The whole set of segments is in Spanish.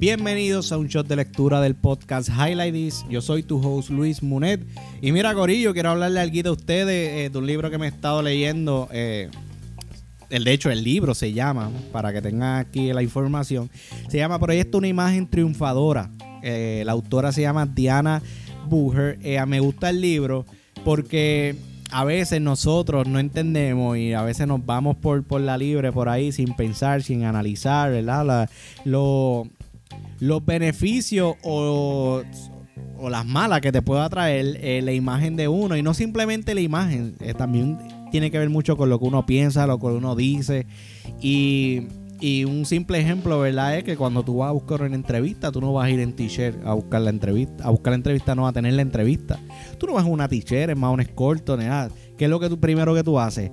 Bienvenidos a un shot de lectura del podcast Highlight This. Yo soy tu host Luis Munet. Y mira, Corillo, quiero hablarle algo a ustedes eh, de un libro que me he estado leyendo. Eh, el, de hecho, el libro se llama, para que tengan aquí la información, se llama Proyecto Una Imagen Triunfadora. Eh, la autora se llama Diana Bucher. me gusta el libro porque a veces nosotros no entendemos y a veces nos vamos por, por la libre por ahí sin pensar, sin analizar, ¿verdad? lo, los beneficios o, las malas que te pueda traer eh, la imagen de uno. Y no simplemente la imagen, eh, también tiene que ver mucho con lo que uno piensa, lo que uno dice. Y, un simple ejemplo, ¿verdad? Es que cuando tú vas a buscar una entrevista, tú no vas a ir en t-shirt a buscar la entrevista. A buscar la entrevista no a tener la entrevista. Tú no vas a una t-shirt, es más un escorto, nada. ¿Qué es lo que tú primero que tú haces?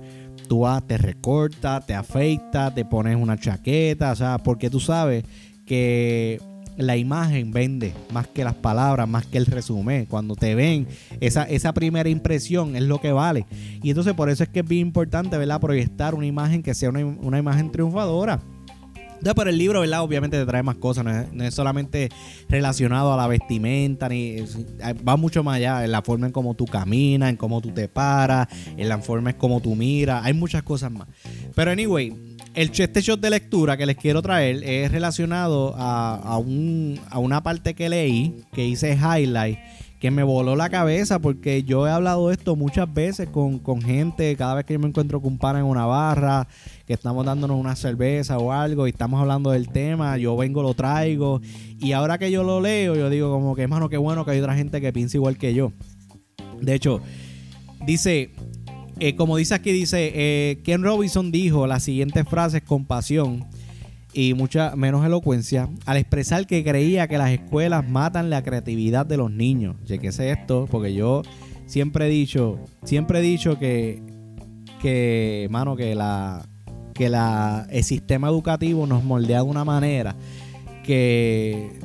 Tú vas, te recortas, te afeitas, te pones una chaqueta, o sea, porque tú sabes que la imagen vende más que las palabras, más que el resumen. Cuando te ven, esa, esa primera impresión es lo que vale. Y entonces por eso es que es bien importante, ¿verdad? Proyectar una imagen que sea una, imagen triunfadora. Entonces, pero el libro, ¿verdad? Obviamente te trae más cosas, no es, solamente relacionado a la vestimenta, ni va mucho más allá en la forma en cómo tú caminas, en cómo tú te paras, en la forma en cómo tú miras, hay muchas cosas más. Pero anyway, el, este shot de lectura que les quiero traer es relacionado a, una parte que leí, que hice highlight, que me voló la cabeza porque yo he hablado de esto muchas veces con, gente, cada vez que yo me encuentro con un pana en una barra, que estamos dándonos una cerveza o algo y estamos hablando del tema, yo vengo, lo traigo y ahora que yo lo leo, yo digo como que, hermano, qué bueno que hay otra gente que piensa igual que yo. De hecho, dice, eh, como dice aquí, dice, eh, Ken Robinson dijo las siguientes frases con pasión y mucha menos elocuencia al expresar que creía que las escuelas matan la creatividad de los niños. Chequese esto, porque yo siempre he dicho, siempre he dicho que, que mano, que la que la, el sistema educativo nos moldea de una manera que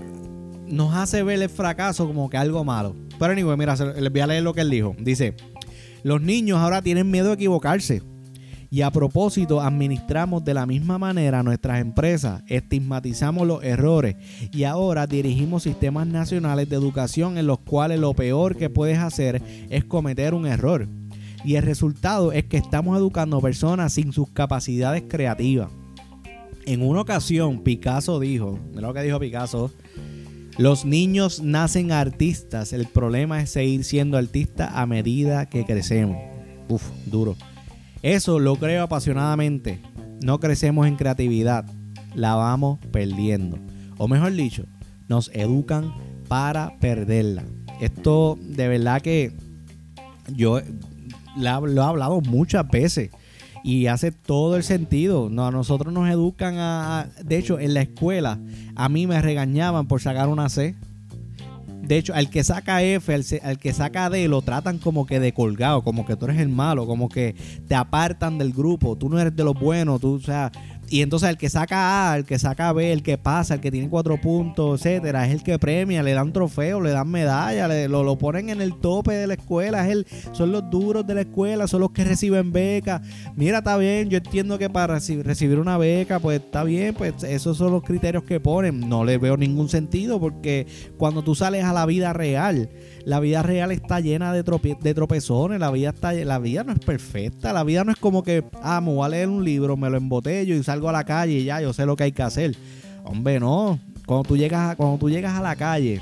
nos hace ver el fracaso como que algo malo. Pero anyway, mira, les voy a leer lo que él dijo. Dice, los niños ahora tienen miedo de equivocarse. Y a propósito, administramos de la misma manera nuestras empresas, estigmatizamos los errores y ahora dirigimos sistemas nacionales de educación en los cuales lo peor que puedes hacer es cometer un error. Y el resultado es que estamos educando personas sin sus capacidades creativas. En una ocasión, Picasso dijo, mira lo que dijo Picasso, los niños nacen artistas, el problema es seguir siendo artistas a medida que crecemos. Uf, duro. Eso lo creo apasionadamente. No crecemos en creatividad, la vamos perdiendo. O mejor dicho, nos educan para perderla. Esto de verdad que yo lo he hablado muchas veces y hace todo el sentido. No, a nosotros nos educan a, De hecho, en la escuela a mí me regañaban por sacar una C. De hecho, al que saca F, al, que saca D, lo tratan como que de colgado, como que tú eres el malo, como que te apartan del grupo, tú no eres de los buenos, tú, o sea, y entonces el que saca A, el que saca B, el que pasa, el que tiene cuatro puntos, etcétera, es el que premia, le dan trofeo, le dan medalla, lo, lo, ponen en el tope de la escuela, es el, son los duros de la escuela, son los que reciben becas. Mira, está bien, yo entiendo que para recibir una beca, pues está bien, pues esos son los criterios que ponen. No le veo ningún sentido porque cuando tú sales a la vida real, la vida real está llena de, de tropezones, la vida, está, la vida no es perfecta, la vida no es como que, ah, me voy a leer un libro, me lo embotello y salgo a la calle y ya, yo sé lo que hay que hacer. Hombre, no. Cuando tú llegas cuando tú llegas a la calle,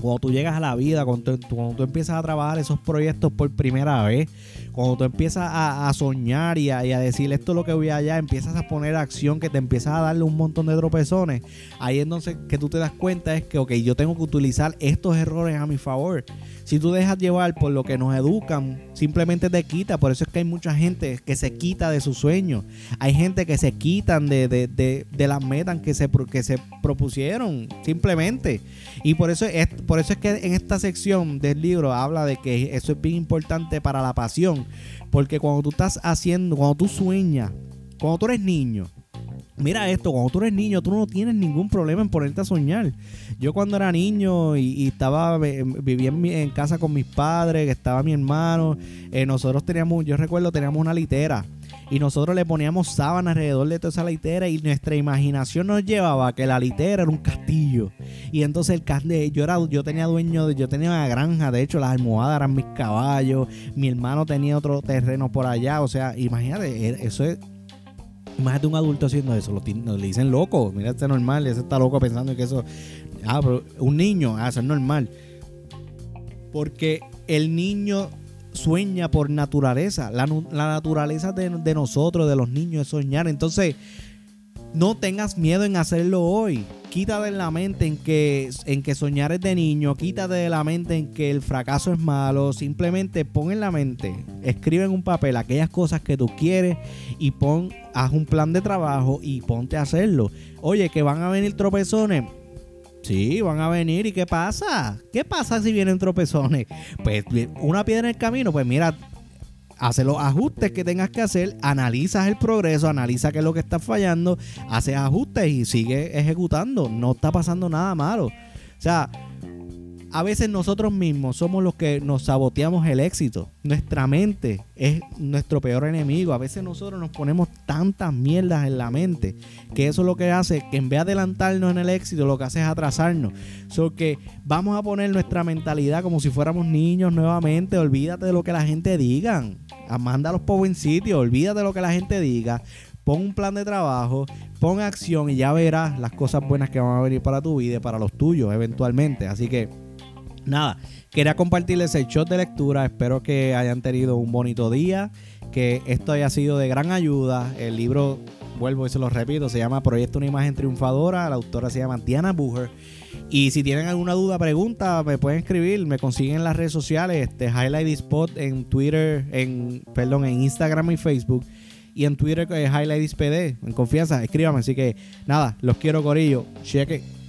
cuando tú llegas a la vida, cuando tú, empiezas a trabajar esos proyectos por primera vez, cuando tú empiezas a, soñar y a, decir esto es lo que voy allá, empiezas a poner acción que te empiezas a darle un montón de tropezones, ahí entonces que tú te das cuenta es que, ok, yo tengo que utilizar estos errores a mi favor. Si tú dejas llevar por lo que nos educan, simplemente te quita. Por eso es que hay mucha gente que se quita de sus sueños. Hay gente que se quitan de, de, de, las metas que se, que se propusieron, simplemente. Y por eso, es, por eso es que en esta sección del libro habla de que eso es bien importante para la pasión. Porque cuando tú estás haciendo, cuando tú sueñas, cuando tú eres niño, Mira esto, cuando tú eres niño, tú no tienes ningún problema en ponerte a soñar. Yo cuando era niño y, estaba, vivía en, casa con mis padres, estaba mi hermano, eh, nosotros teníamos, yo recuerdo, teníamos una litera. Y nosotros le poníamos sábana alrededor de toda esa litera y nuestra imaginación nos llevaba a que la litera era un castillo. Y entonces el castillo, yo era, yo tenía dueño, yo tenía una granja, de hecho las almohadas eran mis caballos, mi hermano tenía otro terreno por allá, o sea, imagínate, e, eso es Imagínate un adulto haciendo eso, lo, le dicen loco, mira este normal, ese está loco pensando que eso. Ah, pero un niño, ah, eso es normal. Porque el niño sueña por naturaleza. La, naturaleza de, de, nosotros, de los niños, es soñar. Entonces, no tengas miedo en hacerlo hoy. Quítate de la mente en que, en que soñar es de niño. Quítate de la mente en que el fracaso es malo. Simplemente pon en la mente, escribe en un papel aquellas cosas que tú quieres y pon, haz un plan de trabajo y ponte a hacerlo. Oye, que van a venir tropezones Sí, van a venir. ¿Y qué pasa? ¿Qué pasa si vienen tropezones? Pues una piedra en el camino, pues mira, hace los ajustes que tengas que hacer, analizas el progreso, analiza qué es lo que está fallando, haces ajustes y sigue ejecutando. No está pasando nada malo. O sea, a veces nosotros mismos somos los que nos saboteamos el éxito. Nuestra mente es nuestro peor enemigo. A veces nosotros nos ponemos tantas mierdas en la mente que eso es lo que hace que en vez de adelantarnos en el éxito, lo que hace es atrasarnos. So que vamos a poner nuestra mentalidad como si fuéramos niños nuevamente. Olvídate de lo que la gente diga. Manda a los pobres en sitio. Olvídate de lo que la gente diga pon un plan de trabajo, pon acción y ya verás las cosas buenas que van a venir para tu vida y para los tuyos eventualmente. Así que nada, quería compartirles el shot de lectura. Espero que hayan tenido un bonito día, que esto haya sido de gran ayuda. El libro, vuelvo y se lo repito, se llama Proyecto Una Imagen Triunfadora. La autora se llama Diana Bucher. Y si tienen alguna duda, pregunta, me pueden escribir. Me consiguen en las redes sociales, este, Highlight Spot en Twitter, en, perdón, en Instagram y Facebook. Y en Twitter, eh, Highlight. En confianza, escríbame. Así que nada, los quiero, Corillo. Cheque.